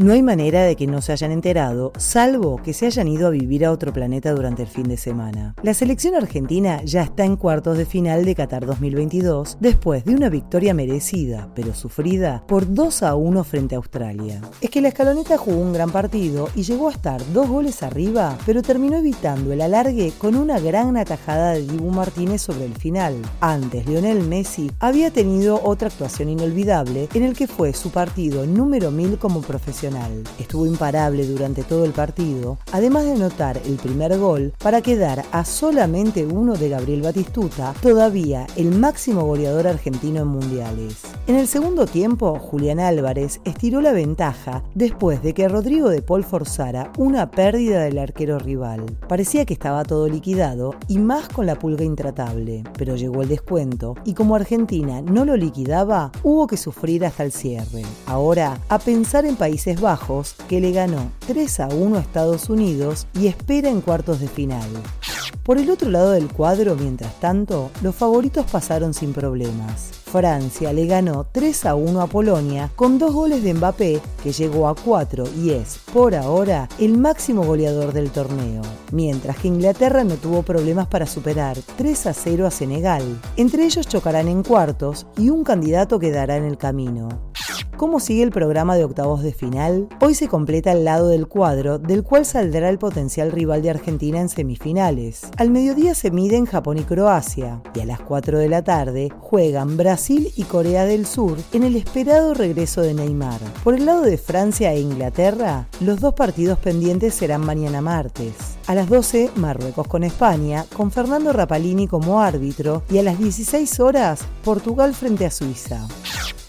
No hay manera de que no se hayan enterado, salvo que se hayan ido a vivir a otro planeta durante el fin de semana. La selección argentina ya está en cuartos de final de Qatar 2022 después de una victoria merecida, pero sufrida, por 2 a 1 frente a Australia. Es que la escaloneta jugó un gran partido y llegó a estar dos goles arriba, pero terminó evitando el alargue con una gran atajada de Dibu Martínez sobre el final. Antes, Lionel Messi había tenido otra actuación inolvidable en el que fue su partido número 1000 como profesional Estuvo imparable durante todo el partido, además de anotar el primer gol para quedar a solamente uno de Gabriel Batistuta, todavía el máximo goleador argentino en mundiales. En el segundo tiempo, Julián Álvarez estiró la ventaja después de que Rodrigo de Paul forzara una pérdida del arquero rival. Parecía que estaba todo liquidado y más con la pulga intratable, pero llegó el descuento y como Argentina no lo liquidaba, hubo que sufrir hasta el cierre. Ahora, a pensar en países Bajos, que le ganó 3 a 1 a Estados Unidos y espera en cuartos de final. Por el otro lado del cuadro, mientras tanto, los favoritos pasaron sin problemas. Francia le ganó 3 a 1 a Polonia con dos goles de Mbappé, que llegó a 4 y es, por ahora, el máximo goleador del torneo, mientras que Inglaterra no tuvo problemas para superar 3 a 0 a Senegal. Entre ellos chocarán en cuartos y un candidato quedará en el camino. ¿Cómo sigue el programa de octavos de final? Hoy se completa el lado del cuadro, del cual saldrá el potencial rival de Argentina en semifinales. Al mediodía se miden Japón y Croacia, y a las 4 de la tarde juegan Brasil y Corea del Sur en el esperado regreso de Neymar. Por el lado de Francia e Inglaterra, los dos partidos pendientes serán mañana martes. A las 12, Marruecos con España, con Fernando Rapalini como árbitro, y a las 16 horas, Portugal frente a Suiza.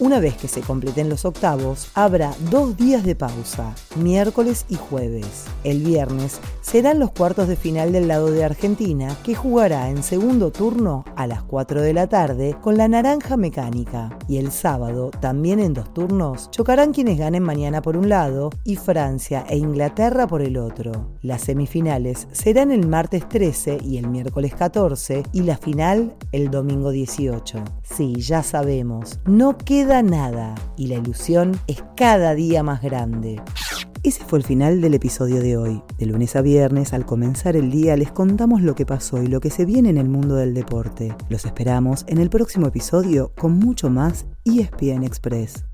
Una vez que se completen los octavos, habrá dos días de pausa, miércoles y jueves. El viernes serán los cuartos de final del lado de Argentina, que jugará en segundo turno a las 4 de la tarde con la Naranja Mecánica. Y el sábado, también en dos turnos, chocarán quienes ganen mañana por un lado y Francia e Inglaterra por el otro. Las semifinales serán el martes 13 y el miércoles 14 y la final el domingo 18. Sí, ya sabemos, no queda nada y la ilusión es cada día más grande. Ese fue el final del episodio de hoy. De lunes a viernes, al comenzar el día, les contamos lo que pasó y lo que se viene en el mundo del deporte. Los esperamos en el próximo episodio con mucho más ESPN Express.